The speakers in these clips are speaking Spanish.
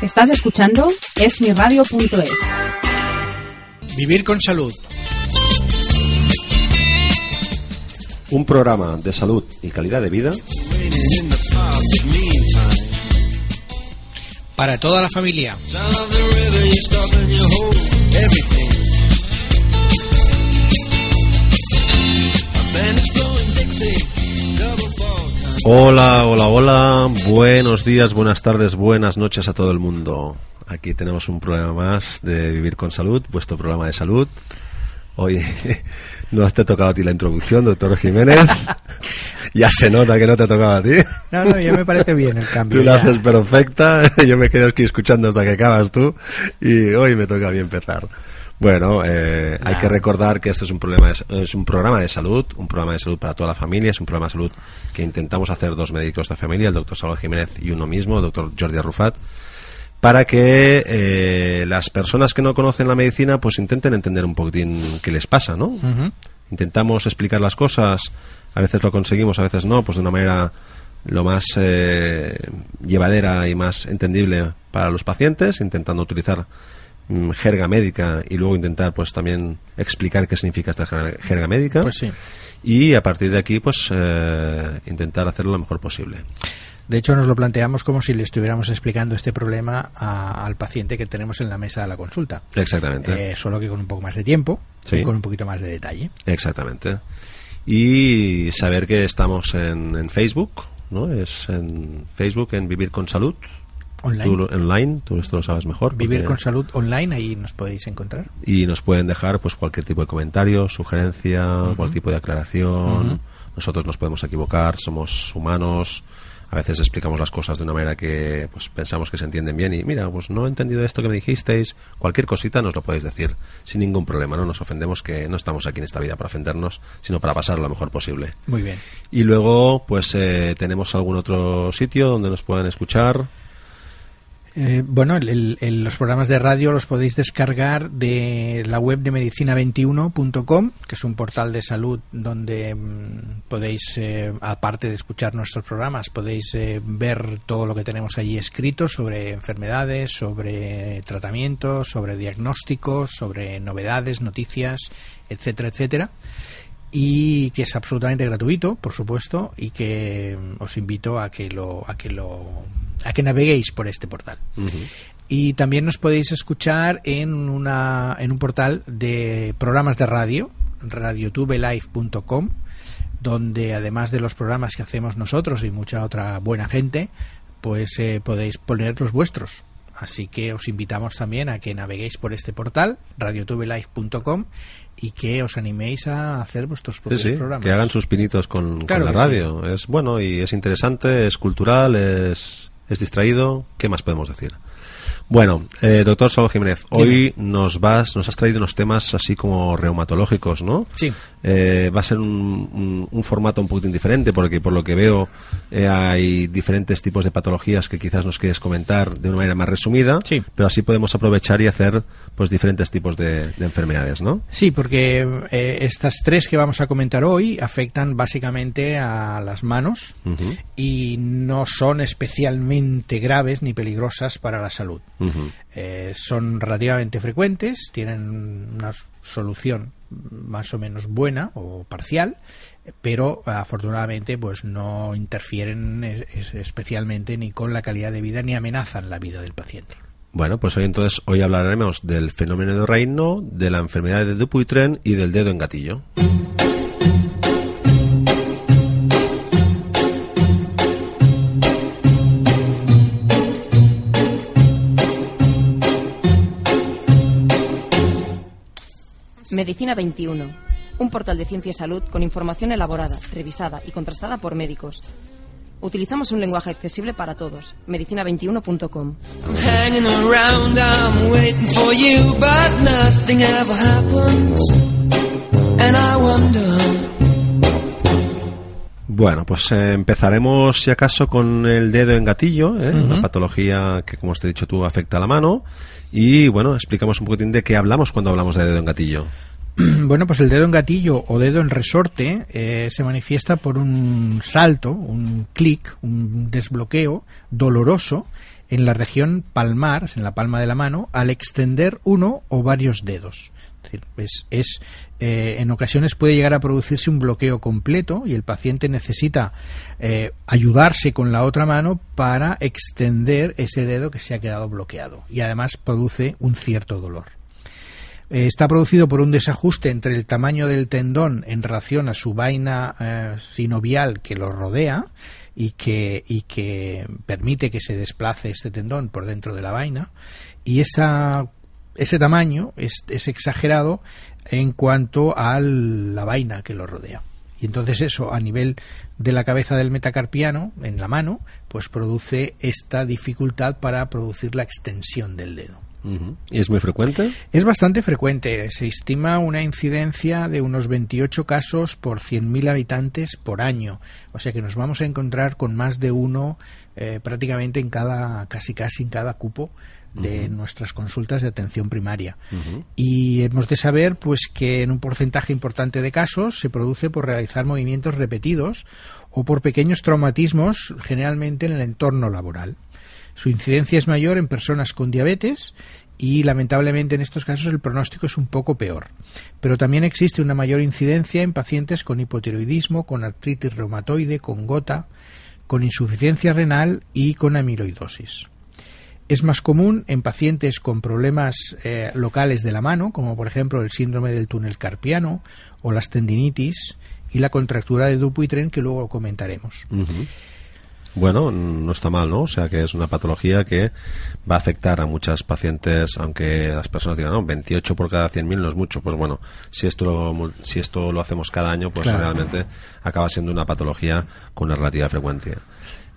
Estás escuchando esmiradio.es. Vivir con salud. Un programa de salud y calidad de vida Para toda la familia. Hola, hola, hola. Buenos días, buenas tardes, buenas noches a todo el mundo. Aquí tenemos un programa más de Vivir con Salud, vuestro programa de salud. Hoy no te ha tocado a ti la introducción, doctor Jiménez. ya se nota que no te ha tocado a ti. No, no, ya me parece bien el cambio. Tú la haces perfecta, yo me quedo aquí escuchando hasta que acabas tú y hoy me toca a mí empezar. Bueno, eh, hay que recordar que esto es un, problema de- es un programa de salud, un programa de salud para toda la familia, es un programa de salud que intentamos hacer dos médicos de familia, el doctor Salvador Jiménez y uno mismo, el doctor Jordi Arrufat, para que eh, las personas que no conocen la medicina pues intenten entender un poquitín qué les pasa, ¿no? Intentamos explicar las cosas, a veces lo conseguimos, a veces no, pues de una manera lo más eh, llevadera y más entendible para los pacientes, intentando utilizar mm, jerga médica y luego intentar pues también explicar qué significa esta jer- jerga médica Pues sí. y a partir de aquí pues eh, intentar hacerlo lo mejor posible. De hecho, nos lo planteamos como si le estuviéramos explicando este problema a- al paciente que tenemos en la mesa de la consulta. Exactamente. Eh, solo que con un poco más de tiempo Sí. y con un poquito más de detalle. Exactamente. Y saber que estamos en, en Facebook, ¿no? Es en Facebook, en Vivir con Salud. Online. Tú online, tú esto lo sabes mejor. Vivir con salud online, ahí nos podéis encontrar. y nos pueden dejar pues cualquier tipo de comentario, sugerencia, cualquier tipo de aclaración. Nosotros nos podemos equivocar, somos humanos. A veces explicamos las cosas de una manera que pues pensamos que se entienden bien y mira, pues no he entendido esto que me dijisteis. Cualquier cosita nos lo podéis decir sin ningún problema, no nos ofendemos que no estamos aquí en esta vida para ofendernos, sino para pasar lo mejor posible. Muy bien. Y luego pues eh, tenemos algún otro sitio donde nos puedan escuchar. Eh, bueno, el- los programas de radio los podéis descargar de la web de medicina21.com, que es un portal de salud donde mm, podéis, eh, aparte de escuchar nuestros programas, podéis eh, ver todo lo que tenemos allí escrito sobre enfermedades, sobre tratamientos, sobre diagnósticos, sobre novedades, noticias, etcétera, etcétera y que es absolutamente gratuito, por supuesto, y que mm, os invito a que lo a que lo a que naveguéis por este portal. Y también nos podéis escuchar en una en un portal de programas de radio, radiotubelive.com, donde además de los programas que hacemos nosotros y mucha otra buena gente, pues eh, podéis poner los vuestros. Así que os invitamos también a que naveguéis por este portal, radiotubelive.com, y que os animéis a hacer vuestros propios sí, programas. que hagan sus pinitos con, la sí. radio. Es bueno y es interesante, es cultural, es, es distraído. ¿Qué más podemos decir? Bueno, eh, doctor Salvo Jiménez, hoy nos vas, nos has traído unos temas así como reumatológicos, ¿no? Sí. Eh, va a ser un, un- un formato un poquito diferente porque por lo que veo eh, hay diferentes tipos de patologías que quizás nos quieres comentar de una manera más resumida, Sí. pero así podemos aprovechar y hacer pues diferentes tipos de, de enfermedades, ¿no? Sí, porque eh, estas tres que vamos a comentar hoy afectan básicamente a las manos y no son especialmente graves ni peligrosas para la salud. son relativamente frecuentes, tienen una solución más o menos buena o parcial, pero afortunadamente pues no interfieren eh, es- especialmente ni con la calidad de vida ni amenazan la vida del paciente. Bueno, pues hoy entonces hoy hablaremos del fenómeno de reino, de la enfermedad de Dupuytren y del dedo en gatillo. Medicina 21. Un portal de ciencia y salud con información elaborada, revisada y contrastada por médicos. Utilizamos un lenguaje accesible para todos. Medicina21.com. I'm hanging around, I'm waiting for you, but nothing ever happens. And I wonder. Bueno, pues eh, empezaremos si acaso con el dedo en gatillo, ¿eh? una patología que como os he dicho tú afecta a la mano y bueno, explicamos un poquitín de qué hablamos cuando hablamos de dedo en gatillo. Bueno, pues el dedo en gatillo o dedo en resorte eh, se manifiesta por un salto, un clic, un desbloqueo doloroso en la región palmar, en la palma de la mano, al extender uno o varios dedos. Es decir, es, es, eh, en ocasiones puede llegar a producirse un bloqueo completo y el paciente necesita eh, ayudarse con la otra mano para extender ese dedo que se ha quedado bloqueado y además produce un cierto dolor. Eh, está producido por un desajuste entre el tamaño del tendón en relación a su vaina eh, sinovial que lo rodea y que, y que permite que se desplace este tendón por dentro de la vaina y esa, ese tamaño es, es exagerado en cuanto a la vaina que lo rodea. Y entonces eso a nivel de la cabeza del metacarpiano en la mano, pues produce esta dificultad para producir la extensión del dedo. Ujú. ¿Y es muy frecuente? Es bastante frecuente. Se estima una incidencia de unos 28 casos por 100.000 habitantes por año. O sea que nos vamos a encontrar con más de uno eh, prácticamente en cada, casi casi en cada cupo de nuestras consultas de atención primaria. Y hemos de saber pues que en un porcentaje importante de casos se produce por realizar movimientos repetidos o por pequeños traumatismos generalmente en el entorno laboral. Su incidencia es mayor en personas con diabetes y lamentablemente en estos casos el pronóstico es un poco peor. Pero también existe una mayor incidencia en pacientes con hipotiroidismo, con artritis reumatoide, con gota, con insuficiencia renal y con amiloidosis. Es más común en pacientes con problemas eh, locales de la mano, como por ejemplo el síndrome del túnel carpiano o las tendinitis y la contractura de Dupuytren que luego comentaremos. Bueno, no está mal, ¿no? O sea que es una patología que va a afectar a muchas pacientes, aunque las personas digan, no, 28 por cada 100.000 no es mucho. Pues bueno, si esto lo, si esto lo hacemos cada año, pues Claro. realmente acaba siendo una patología con una relativa frecuencia.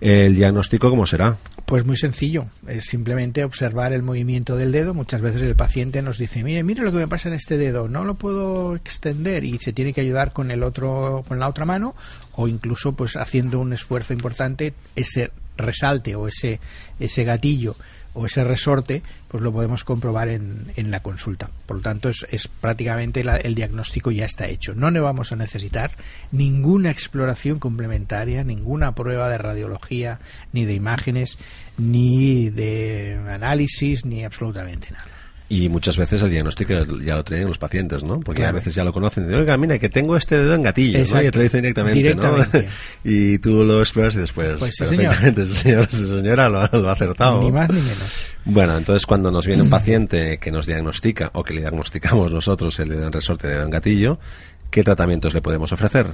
¿El diagnóstico cómo será? Pues muy sencillo, es simplemente observar el movimiento del dedo. Muchas veces el paciente nos dice, mire, mire lo que me pasa en este dedo, no lo puedo extender y se tiene que ayudar con el otro, con la otra mano, o incluso pues haciendo un esfuerzo importante, ese resalte o ese, ese gatillo o ese resorte, pues lo podemos comprobar en, en la consulta. Por lo tanto, es, es prácticamente la- el diagnóstico ya está hecho. No le vamos a necesitar ninguna exploración complementaria, ninguna prueba de radiología, ni de imágenes, ni de análisis, ni absolutamente nada. Y muchas veces el diagnóstico ya lo tienen los pacientes, ¿no? Porque Claro. a veces ya lo conocen. Dicen, Oiga, mira, que tengo este dedo en gatillo. Y te lo dicen directamente, Directamente. ¿no? y tú lo exploras y después. Pues sí, perfectamente, señor, señora, lo, ha- lo ha acertado. Ni más ni menos. Bueno, entonces cuando nos viene un paciente que nos diagnostica o que le diagnosticamos nosotros el dedo en resorte, dedo en gatillo, ¿qué tratamientos le podemos ofrecer?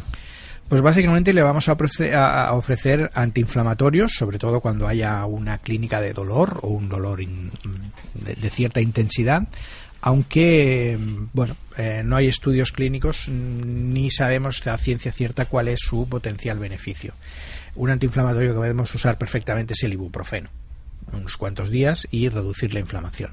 Pues básicamente le vamos a ofrecer, antiinflamatorios, sobre todo cuando haya una clínica de dolor o un dolor de, cierta intensidad, aunque bueno, eh, no hay estudios clínicos ni sabemos a ciencia cierta cuál es su potencial beneficio. Un antiinflamatorio que podemos usar perfectamente es el ibuprofeno, unos cuantos días y reducir la inflamación.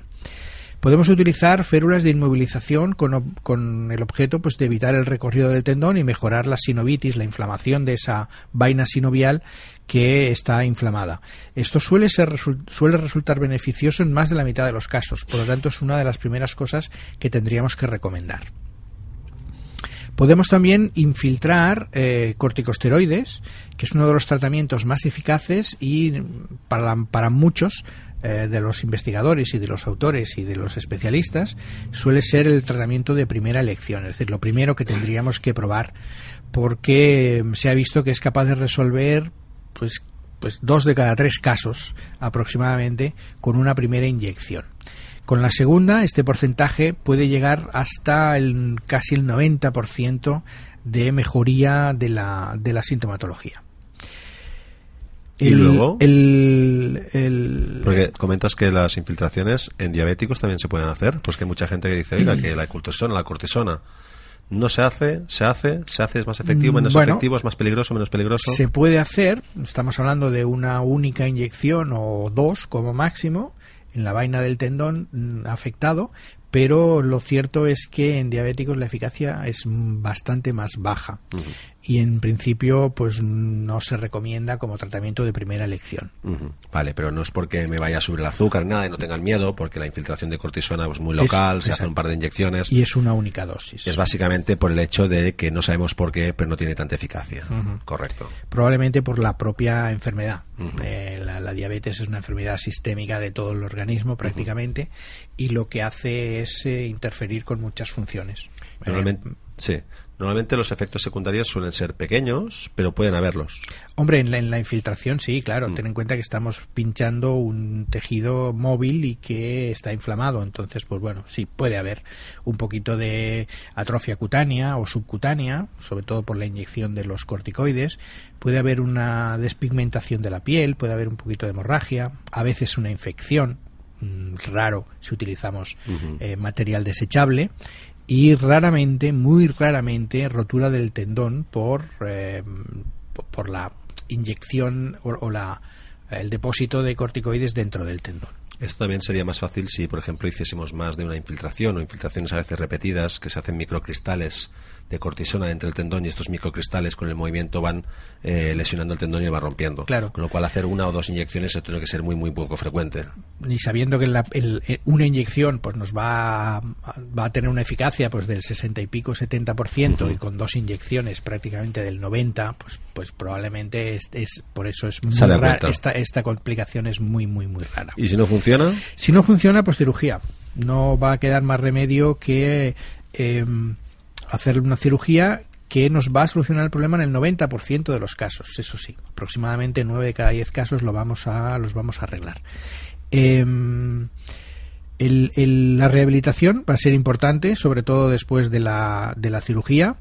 Podemos utilizar férulas de inmovilización con, con el objeto pues, de evitar el recorrido del tendón y mejorar la sinovitis, la inflamación de esa vaina sinovial que está inflamada. Esto suele, ser, suele resultar beneficioso en más de la mitad de los casos, por lo tanto es una de las primeras cosas que tendríamos que recomendar. Podemos también infiltrar eh, corticosteroides, que es uno de los tratamientos más eficaces y para, para muchos eh, de los investigadores y de los autores y de los especialistas suele ser el tratamiento de primera elección, es decir, lo primero que tendríamos que probar porque se ha visto que es capaz de resolver pues pues dos de cada tres casos aproximadamente con una primera inyección. Con la segunda, este porcentaje puede llegar hasta el, casi el 90% de mejoría de la, de la sintomatología. ¿Y luego? el- el- Porque comentas que las infiltraciones en diabéticos también se pueden hacer, pues que hay mucha gente que dice, oiga, que la cortisona, la cortisona No se hace, se hace, se hace, es más efectivo, menos bueno, efectivo, es más peligroso, menos peligroso. Se puede hacer, estamos hablando de una única inyección o dos como máximo en la vaina del tendón mm, afectado, pero lo cierto es que en diabéticos la eficacia es mm, bastante más baja y en principio pues no se recomienda como tratamiento de primera elección. Vale, pero no es porque me vaya a subir el azúcar, nada, y no tengan miedo, porque la infiltración de cortisona es muy Es- local, se hace un par de inyecciones. Y es una única dosis. Es básicamente por el hecho de que no sabemos por qué, pero no tiene tanta eficacia. Correcto. probablemente por la propia enfermedad. Eh, la, la diabetes es una enfermedad sistémica de todo el organismo prácticamente y lo que hace es eh, interferir con muchas funciones. Normalmente, Eh, sí. Normalmente los efectos secundarios suelen ser pequeños, pero pueden haberlos. Hombre, en la, en la infiltración sí, claro. Mm. Ten en cuenta que estamos pinchando un tejido móvil y que está inflamado. Entonces, pues bueno, sí, puede haber un poquito de atrofia cutánea o subcutánea, sobre todo por la inyección de los corticoides. Puede haber una despigmentación de la piel, puede haber un poquito de hemorragia, a veces una infección. mm, Raro si utilizamos eh, material desechable y raramente, muy raramente, rotura del tendón por, eh, por la inyección o, o la, el depósito de corticoides dentro del tendón. Esto también sería más fácil si, por ejemplo, hiciésemos más de una infiltración o infiltraciones a veces repetidas que se hacen microcristales de cortisona entre el tendón y estos microcristales con el movimiento van eh, lesionando el tendón y van rompiendo. Claro. Con lo cual hacer una o dos inyecciones esto tiene que ser muy muy poco frecuente. Ni sabiendo que la- el- eh, una inyección pues nos va a, va a tener una eficacia pues del 60 y pico 70% Ujú. y con dos inyecciones prácticamente del 90 pues pues probablemente es, es- por eso es muy rara esta esta complicación es muy muy muy rara Y si no funciona, Si no funciona, pues cirugía. No va a quedar más remedio que eh, hacer una cirugía que nos va a solucionar el problema en el 90% de los casos. Eso sí, aproximadamente 9 de cada 10 casos lo vamos a, los vamos a arreglar. El- la rehabilitación va a ser importante, sobre todo después de la, de la cirugía.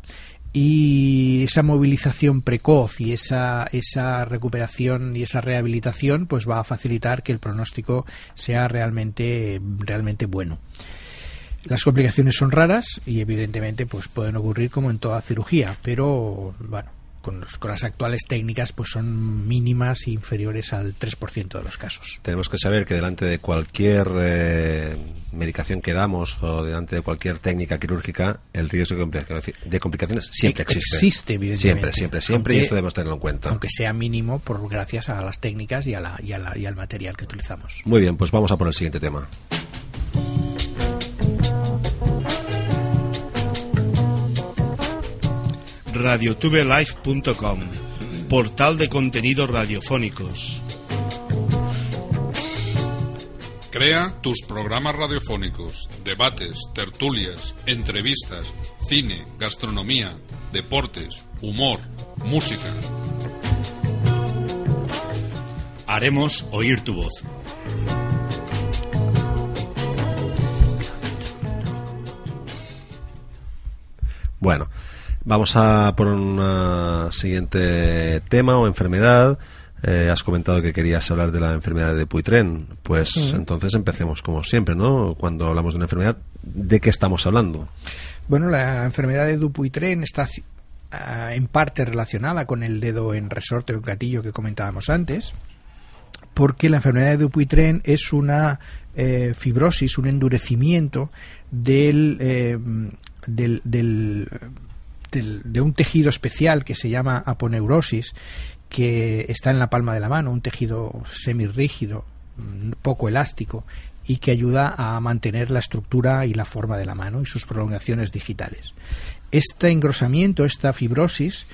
Y esa movilización precoz y esa, esa recuperación y esa rehabilitación pues va a facilitar que el pronóstico sea realmente, realmente bueno. Las complicaciones son raras y evidentemente pues pueden ocurrir como en toda cirugía, pero bueno, con, los- con las actuales técnicas pues son mínimas e inferiores al 3% de los casos. tenemos que saber que delante de cualquier eh, medicación que damos o delante de cualquier técnica quirúrgica, el riesgo de complicaciones, de complicaciones siempre existe. Existe, evidentemente. Siempre, siempre, siempre, y esto debemos tenerlo en cuenta. Aunque sea mínimo por gracias a las técnicas y, a la, y, a la- y al material que utilizamos. Muy bien, pues vamos a por el siguiente tema. radiotubelife.com, portal de contenidos radiofónicos. Crea tus programas radiofónicos, debates, tertulias, entrevistas, cine, gastronomía, deportes, humor, música. Haremos oír tu voz. Bueno, vamos a por un siguiente tema o enfermedad. Eh, has comentado que querías hablar de la enfermedad de Puytren. Pues entonces empecemos como siempre, ¿no? Cuando hablamos de una enfermedad, ¿de qué estamos hablando? Bueno, la enfermedad de Dupuytren está ah, en parte relacionada con el dedo en resorte o gatillo que comentábamos antes, porque la enfermedad de Dupuytren es una eh, fibrosis, un endurecimiento del, eh, del, del- de un tejido especial que se llama aponeurosis, que está en la palma de la mano, un tejido semirrígido, mm, poco elástico y que ayuda a mantener la estructura y la forma de la mano y sus prolongaciones digitales. Este engrosamiento, esta fibrosis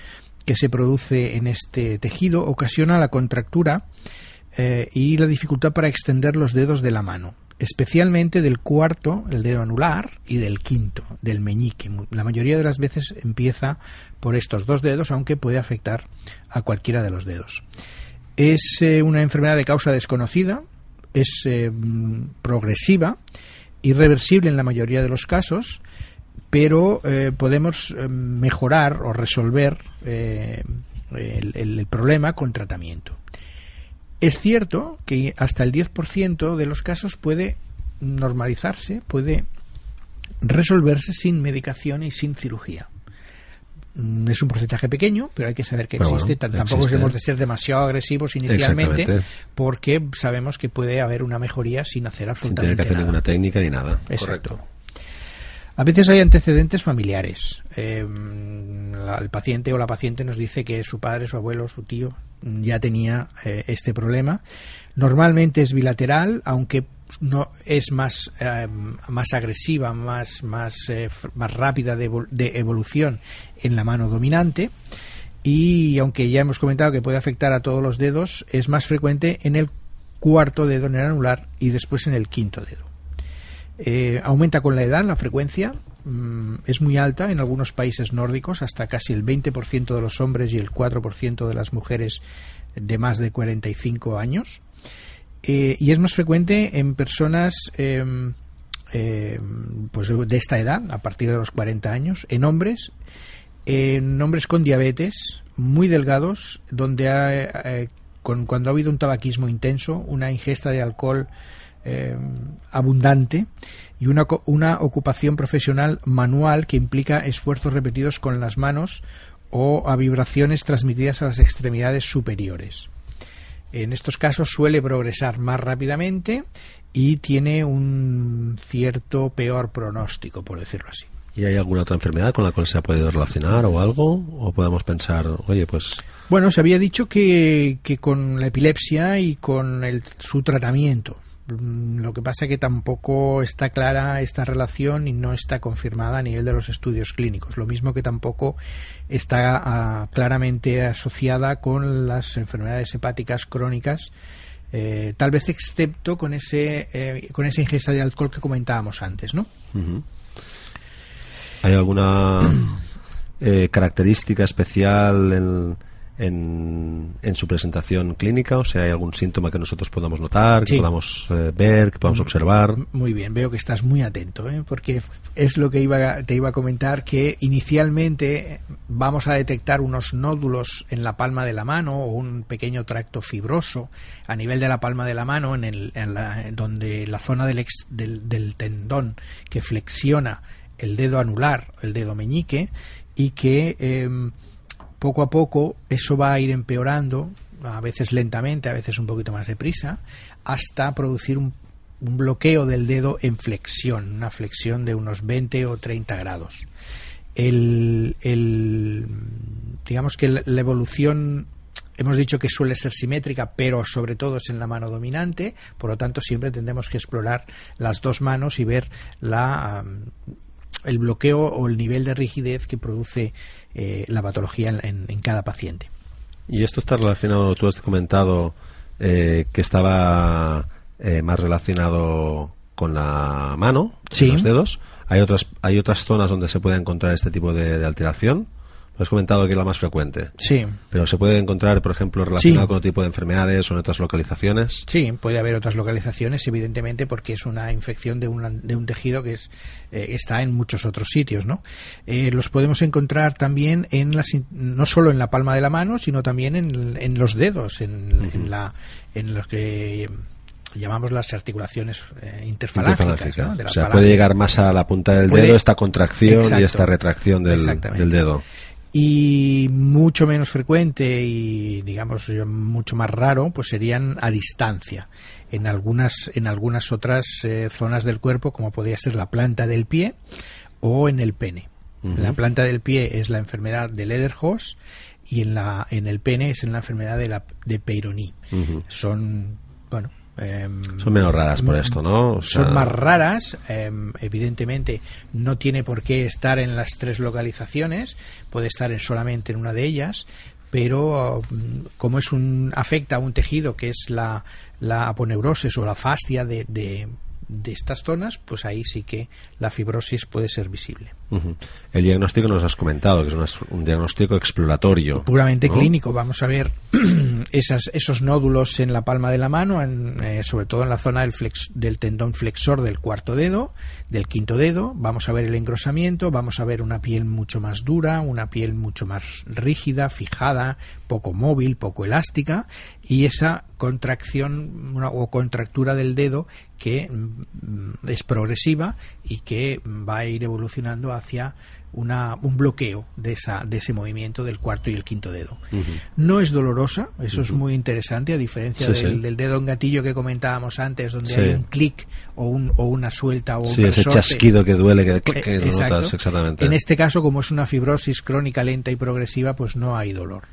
que se produce en este tejido ocasiona la contractura eh, y la dificultad para extender los dedos de la mano, especialmente del cuarto, el dedo anular, y del quinto, del meñique. La mayoría de las veces empieza por estos dos dedos, aunque puede afectar a cualquiera de los dedos. Es eh, una enfermedad de causa desconocida, es eh, mm, progresiva, irreversible en la mayoría de los casos, pero eh, podemos mejorar o resolver el problema con tratamiento. Es cierto que hasta el 10% de los casos puede normalizarse, puede resolverse sin medicación y sin cirugía. Mm, Es un porcentaje pequeño, pero hay que saber que Pero existe. bueno, Tampoco existe. debemos de ser demasiado agresivos inicialmente, porque sabemos que puede haber una mejoría sin hacer Sin absolutamente tener que hacer nada. ninguna técnica ni nada. Exacto. Correcto. A veces hay antecedentes familiares. La- el paciente o la paciente nos dice que su padre, su abuelo, su tío mm, ya tenía eh, este problema. Normalmente es bilateral, aunque no es más eh, más agresiva, más más eh, más rápida de, de evolución en la mano dominante. Y aunque ya hemos comentado que puede afectar a todos los dedos, es más frecuente en el cuarto dedo en el anular y después en el quinto dedo. Eh, aumenta con la edad la frecuencia, mm, es muy alta en algunos países nórdicos, hasta casi el 20% de los hombres y el 4% de las mujeres de más de 45 años. Eh, y es más frecuente en personas em, em, pues de esta edad, a partir de los 40 años, en hombres, en hombres con diabetes, muy delgados, donde ha, eh, con, cuando ha habido un tabaquismo intenso, una ingesta de alcohol eh, abundante y una, una ocupación profesional manual que implica esfuerzos repetidos con las manos o a vibraciones transmitidas a las extremidades superiores. En estos casos suele progresar más rápidamente y tiene un cierto peor pronóstico, por decirlo así. ¿Y hay alguna otra enfermedad con la cual se ha podido relacionar o algo? ¿O podemos pensar, oye, pues Bueno, se había dicho que, que con la epilepsia y con el, su tratamiento. Mm, Lo que pasa es que tampoco está clara esta relación y no está confirmada a nivel de los estudios clínicos. Lo mismo que tampoco está ah, claramente asociada con las enfermedades hepáticas crónicas, eh, tal vez excepto con ese eh, con esa ingesta de alcohol que comentábamos antes, ¿no? ¿Hay alguna eh, característica especial en, en, en su presentación clínica? O sea, ¿hay algún síntoma que nosotros podamos notar, que podamos eh, ver, que podamos observar? Muy bien, veo que estás muy atento, ¿eh? porque es lo que iba, te iba a comentar, que inicialmente vamos a detectar unos nódulos en la palma de la mano o un pequeño tracto fibroso a nivel de la palma de la mano, en el, en la- donde la zona del, ex- del, del tendón que flexiona el dedo anular, el dedo meñique, y que em, poco a poco eso va a ir empeorando, a veces lentamente, a veces un poquito más deprisa, hasta producir un, bloqueo del dedo en flexión, una flexión de unos 20 o 30 grados. El, digamos que la, evolución hemos dicho que suele ser simétrica, pero sobre todo es en la mano dominante, por lo tanto siempre tendremos que explorar las dos manos y ver la, el bloqueo o el nivel de rigidez que produce eh, la patología en- en- cada paciente. Y esto está relacionado, tú has comentado eh, que estaba eh, más relacionado con la mano, Sí. los dedos. ¿Hay otras, ¿Hay otras zonas donde se puede encontrar este tipo de, de alteración? Has comentado que es la más frecuente. Sí, Pero se puede encontrar, por ejemplo, relacionado Sí. con otro tipo de enfermedades o en otras localizaciones. Sí, puede haber otras localizaciones, evidentemente, porque es una infección de, una- de un tejido que es, eh, está en muchos otros sitios, ¿no? Eh, los podemos encontrar también en las, in- no solo en la palma de la mano, sino también en, en los dedos, en, en la, en lo que llamamos las articulaciones eh, interfalángicas. De O las sea, puede llegar más a la punta del Puede- dedo esta contracción y esta retracción del, del dedo. Y mucho menos frecuente y digamos mucho más raro pues serían a distancia. En algunas en algunas otras eh, zonas del cuerpo como podría ser la planta del pie o en el pene. La planta del pie es la enfermedad de Lederhos y en la en el pene es en la enfermedad de la de Peyronie. Son bueno em, Son menos raras por esto, ¿no? O sea, son más raras, eh, evidentemente no tiene por qué estar en las tres localizaciones, puede estar en solamente en una de ellas, pero mm, como es un afecta a un tejido que es la, la aponeurosis o la fascia de, de, de estas zonas, pues ahí sí que la fibrosis puede ser visible. El diagnóstico nos has comentado, que es un diagnóstico exploratorio. Puramente ¿no? clínico, vamos a ver esas, esos nódulos en la palma de la mano, en, eh, sobre todo en la zona del, flex- del tendón flexor del cuarto dedo, del quinto dedo, vamos a ver el engrosamiento, vamos a ver una piel mucho más dura, una piel mucho más rígida, fijada, poco móvil, poco elástica, y esa contracción o contractura del dedo que mm, es progresiva y que va a ir evolucionando hacia una, un bloqueo de, esa, de ese movimiento del cuarto y el quinto dedo. No es dolorosa, eso es muy interesante, a diferencia Sí, del, sí. del dedo en gatillo que comentábamos antes, donde Sí. hay un clic o, un, o una suelta o un Sí, ese chasquido que duele, que, clic, Eh, que lo exacto. notas exactamente. En este caso, como es una fibrosis crónica lenta y progresiva, pues no hay dolor.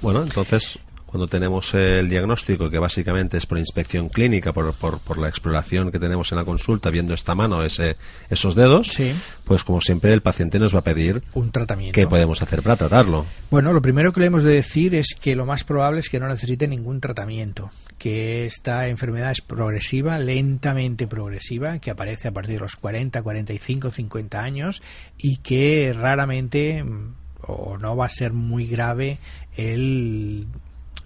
Bueno, entonces, cuando tenemos el diagnóstico, que básicamente es por inspección clínica, por, por, por la exploración que tenemos en la consulta, viendo esta mano, ese, esos dedos, Sí. pues como siempre el paciente nos va a pedir Un tratamiento. qué podemos hacer para tratarlo. Bueno, lo primero que le hemos de decir es que lo más probable es que no necesite ningún tratamiento, que esta enfermedad es progresiva, lentamente progresiva, que aparece a partir de los 40, 45, 50 años y que raramente mm, o no va a ser muy grave el,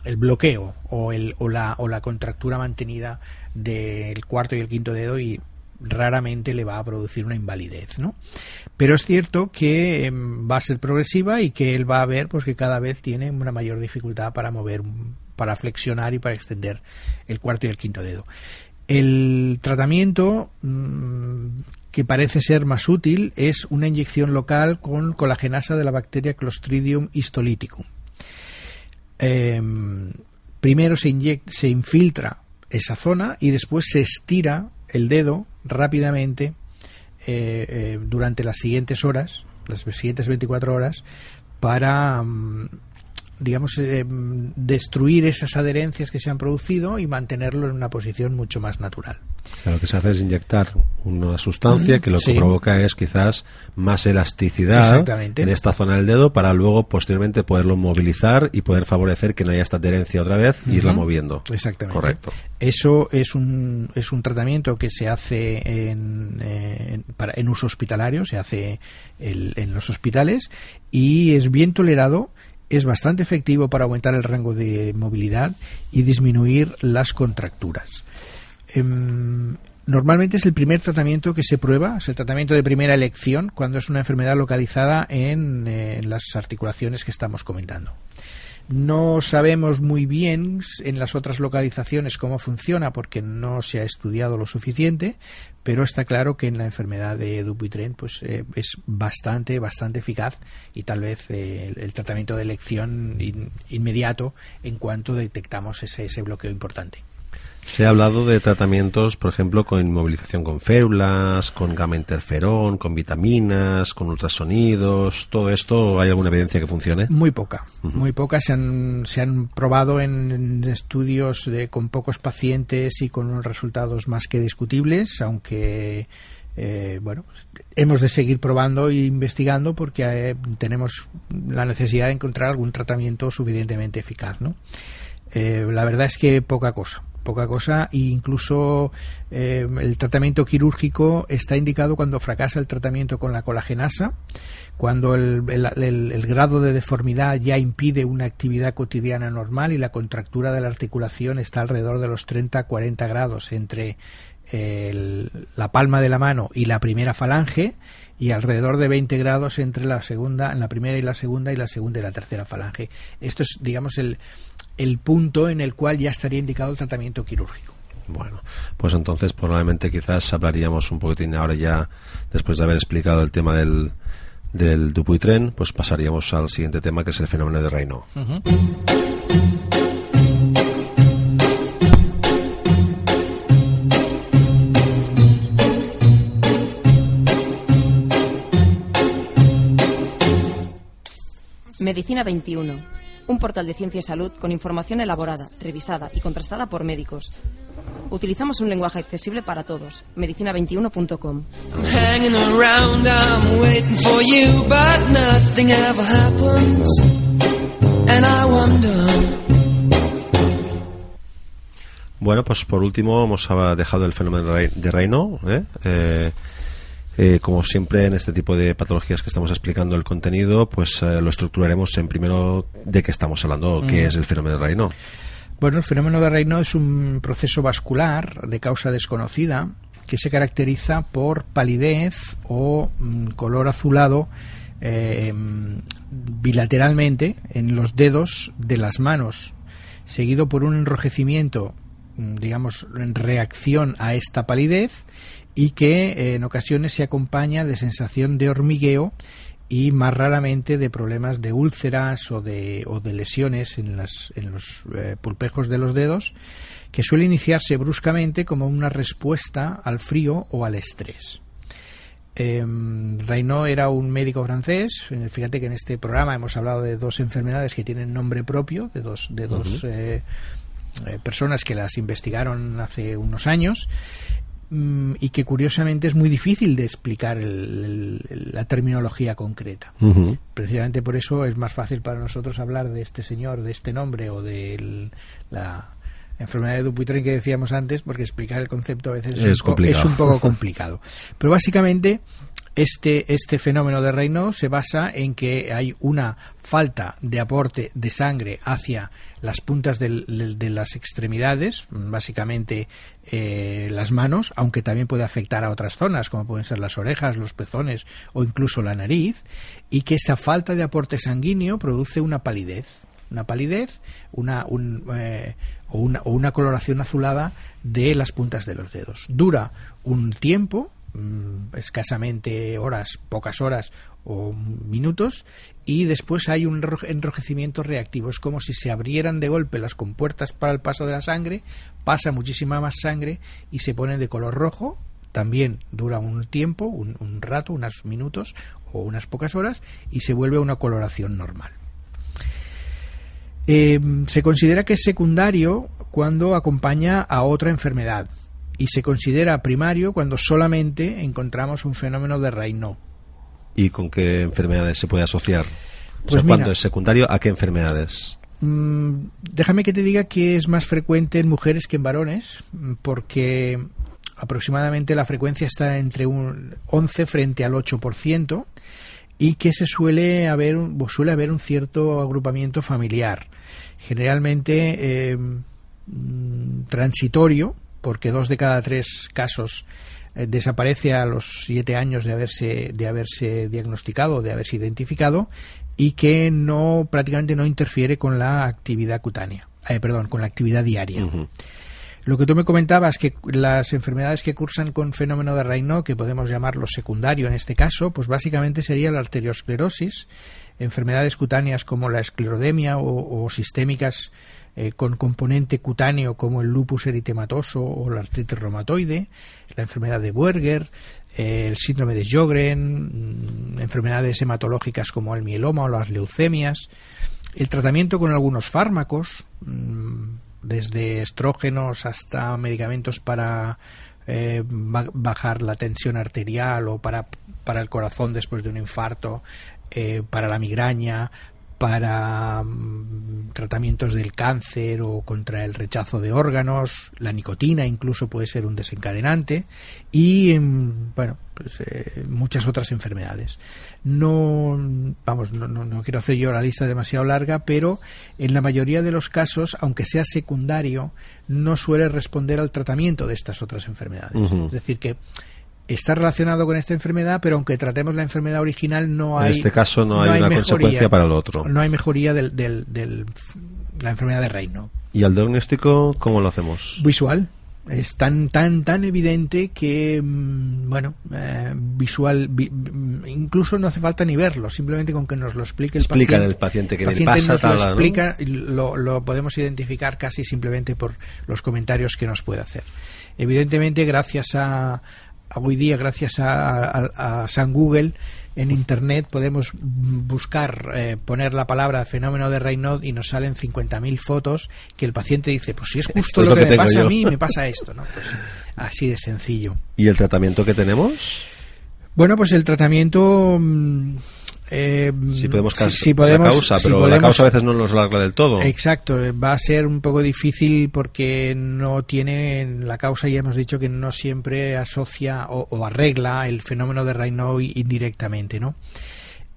el bloqueo o, el, o, la, o la contractura mantenida del cuarto y el quinto dedo y raramente le va a producir una invalidez, ¿no? Pero es cierto que em, va a ser progresiva y que él va a ver pues que cada vez tiene una mayor dificultad para mover, para flexionar y para extender el cuarto y el quinto dedo. El tratamiento mm, que parece ser más útil es una inyección local con colagenasa de la bacteria Clostridium histolyticum. Em, primero se, inyec- se infiltra esa zona y después se estira el dedo rápidamente eh, eh, durante las siguientes horas, las siguientes 24 horas, para, mm, digamos, eh, destruir esas adherencias que se han producido y mantenerlo en una posición mucho más natural. O sea, lo que se hace es inyectar una sustancia que lo que provoca es quizás más elasticidad Exactamente. en esta zona del dedo para luego posteriormente poderlo movilizar y poder favorecer que no haya esta adherencia otra vez y irla moviendo. Exactamente. Correcto. Eso es un, es un tratamiento que se hace en, eh, en- para, en uso hospitalario, se hace el- en los hospitales y es bien tolerado, es bastante efectivo para aumentar el rango de movilidad y disminuir las contracturas. Em, normalmente es el primer tratamiento que se prueba, es el tratamiento de primera elección cuando es una enfermedad localizada en, eh, en las articulaciones que estamos comentando. No sabemos muy bien en las otras localizaciones cómo funciona porque no se ha estudiado lo suficiente, pero está claro que en la enfermedad de Dupuytren pues eh, es bastante bastante eficaz y tal vez eh, el, tratamiento de elección in- inmediato en cuanto detectamos ese, ese bloqueo importante. Se ha hablado de tratamientos, por ejemplo, con inmovilización con férulas, con gamma interferón, con vitaminas, con ultrasonidos. ¿Todo esto hay alguna evidencia que funcione? Muy poca, muy poca. Se han, se han probado en, en estudios de- con pocos pacientes y con unos resultados más que discutibles, aunque eh, bueno, hemos de seguir probando e investigando porque eh, tenemos la necesidad de encontrar algún tratamiento suficientemente eficaz, ¿no? Eh, la verdad es que poca cosa, poca cosa e incluso eh, el tratamiento quirúrgico está indicado cuando fracasa el tratamiento con la colagenasa, cuando el, el- el- grado de deformidad ya impide una actividad cotidiana normal y la contractura de la articulación está alrededor de los 30-40 grados entre el- la palma de la mano y la primera falange y alrededor de 20 grados entre la segunda, la primera y la segunda y la segunda y la tercera falange. Esto es, digamos, el, el punto en el cual ya estaría indicado el tratamiento quirúrgico. Bueno, pues entonces probablemente quizás hablaríamos un poquitín ahora ya, después de haber explicado el tema del, del Dupuytren, pues pasaríamos al siguiente tema que es el fenómeno de Raynaud. Medicina 21. Un portal de ciencia y salud con información elaborada, revisada y contrastada por médicos. Utilizamos un lenguaje accesible para todos. Medicina21.com. I'm hanging around, I'm waiting for you, but nothing ever happens. And I wonder. Bueno, pues por último hemos dejado el fenómeno de Raynaud. ¿eh? Eh, eh, como siempre en este tipo de patologías que estamos explicando el contenido, pues eh, lo estructuraremos en primero de qué estamos hablando, qué es el fenómeno de Raynaud. Bueno, el fenómeno de Raynaud es un proceso vascular de causa desconocida que se caracteriza por palidez o mm, color azulado eh, bilateralmente en los dedos de las manos, seguido por un enrojecimiento mm, digamos, en reacción a esta palidez y que eh, en ocasiones se acompaña de sensación de hormigueo y más raramente de problemas de úlceras o de, o de lesiones en, las, en los eh, pulpejos de los dedos, que suele iniciarse bruscamente como una respuesta al frío o al estrés. Eh, Raynaud era un médico francés. Eh, Fíjate que en este programa hemos hablado de dos enfermedades que tienen nombre propio, de dos, de dos eh, personas que las investigaron hace unos años y que curiosamente es muy difícil de explicar el- el- la terminología concreta. Precisamente por eso es más fácil para nosotros hablar de este señor, de este nombre o de el- la enfermedad de Dupuytren que decíamos antes, porque explicar el concepto a veces es, Es un, po- complicado. es un poco complicado. Pero básicamente este, este fenómeno de Raynaud se basa en que hay una falta de aporte de sangre hacia las puntas del- del- de las extremidades, básicamente eh, las manos, aunque también puede afectar a otras zonas, como pueden ser las orejas, los pezones o incluso la nariz, y que esta falta de aporte sanguíneo produce una palidez una palidez una, un, eh, o, una, o una coloración azulada de las puntas de los dedos. Dura un tiempo, mm, escasamente horas, pocas horas o minutos, y después hay un enro- enrojecimiento reactivo. Es como si se abrieran de golpe las compuertas para el paso de la sangre, pasa muchísima más sangre y se ponen de color rojo. También dura un tiempo, un, un rato, unos minutos o unas pocas horas, y se vuelve una coloración normal. Eh, se considera que es secundario cuando acompaña a otra enfermedad y se considera primario cuando solamente encontramos un fenómeno de Raynaud. ¿Y con qué enfermedades se puede asociar? O Pues cuando es secundario, ¿a qué enfermedades? Mm, déjame que te diga que es más frecuente en mujeres que en varones, mm, porque aproximadamente la frecuencia está entre un 11 frente al 8% y que se suele haber suele haber un cierto agrupamiento familiar, generalmente eh, mm, transitorio, porque dos de cada tres casos eh, desaparece a los siete años de haberse de haberse diagnosticado, de haberse identificado y que no prácticamente no interfiere con la actividad cutánea, eh, perdón, con la actividad diaria. Lo que tú me comentabas, que las enfermedades que cursan con fenómeno de Raynaud, que podemos llamarlo secundario en este caso, pues básicamente sería la arteriosclerosis, enfermedades cutáneas como la esclerodemia o, sistémicas eh, con componente cutáneo como el lupus eritematoso o la artritis reumatoide, la enfermedad de Buerger, eh, el síndrome de Sjögren, mm, enfermedades hematológicas como el mieloma o las leucemias, el tratamiento con algunos fármacos, mm, desde estrógenos hasta medicamentos para eh, ba- bajar la tensión arterial o para, para el corazón después de un infarto, eh, para la migraña, para mm, tratamientos del cáncer o contra el rechazo de órganos, la nicotina incluso puede ser un desencadenante y mm, bueno, pues eh, muchas otras enfermedades. No vamos, no, no, no quiero hacer yo la lista demasiado larga, pero en la mayoría de los casos, aunque sea secundario, no suele responder al tratamiento de estas otras enfermedades. Es decir que está relacionado con esta enfermedad, pero aunque tratemos la enfermedad original, no En hay. este caso no hay una consecuencia para el otro. No hay mejoría del, del, del- la enfermedad de Reino. ¿Y al diagnóstico cómo lo hacemos? Visual. Es tan tan tan evidente que mm, bueno eh, visual vi- mm, incluso no hace falta ni verlo simplemente con que nos lo explique el Explica paciente el paciente que el paciente pasa nos lo tal, ¿no? explica y lo, lo podemos identificar casi simplemente por los comentarios que nos puede hacer evidentemente gracias a hoy día gracias a, a- a San Google en internet podemos buscar eh, poner la palabra fenómeno de Raynaud y nos salen 50.000 fotos que el paciente dice pues si es justo es lo, que, que me pasa a mí me pasa esto no pues así de sencillo. ¿Y el tratamiento que tenemos? bueno pues el tratamiento mm, eh, Si podemos si- si podemos- la causa, si pero la podemos- causa a veces no nos lo arregla del todo. Exacto, eh, va a ser un poco difícil porque no tiene la causa, ya hemos dicho que no siempre asocia o, o arregla el fenómeno de Raynaud indirectamente, ¿no?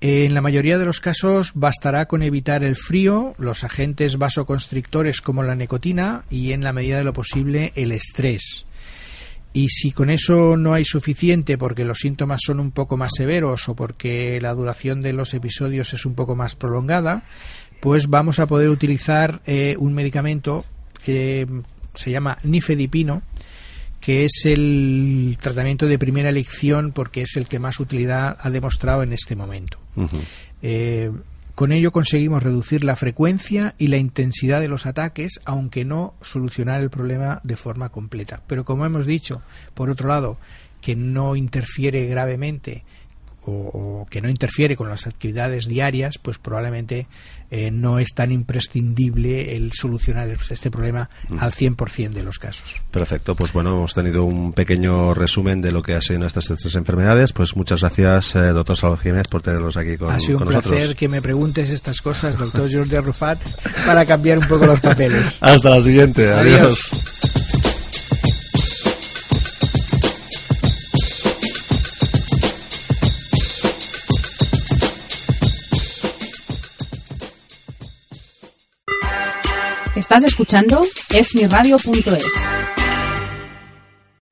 En la mayoría de los casos bastará con evitar el frío, los agentes vasoconstrictores como la nicotina y en la medida de lo posible el estrés. Y si con eso no hay suficiente porque los síntomas son un poco más severos o porque la duración de los episodios es un poco más prolongada, pues vamos a poder utilizar eh, un medicamento que se llama nifedipino, que es el tratamiento de primera elección porque es el que más utilidad ha demostrado en este momento. Eh, con ello conseguimos reducir la frecuencia y la intensidad de los ataques, aunque no solucionar el problema de forma completa. Pero como hemos dicho, por otro lado, que no interfiere gravemente o, que no interfiere con las actividades diarias, pues probablemente eh, no es tan imprescindible el solucionar este problema Mm. al 100% de los casos. Perfecto, pues bueno, hemos tenido un pequeño resumen de lo que ha sido estas tres enfermedades. Pues muchas gracias, eh, doctor Salvador Jiménez, por tenerlos aquí con, ha sido un nosotros. placer que me preguntes estas cosas, doctor Jordi Arrufat, para cambiar un poco los papeles. Hasta la siguiente, Adiós. adiós. Estás escuchando esmiradio.es.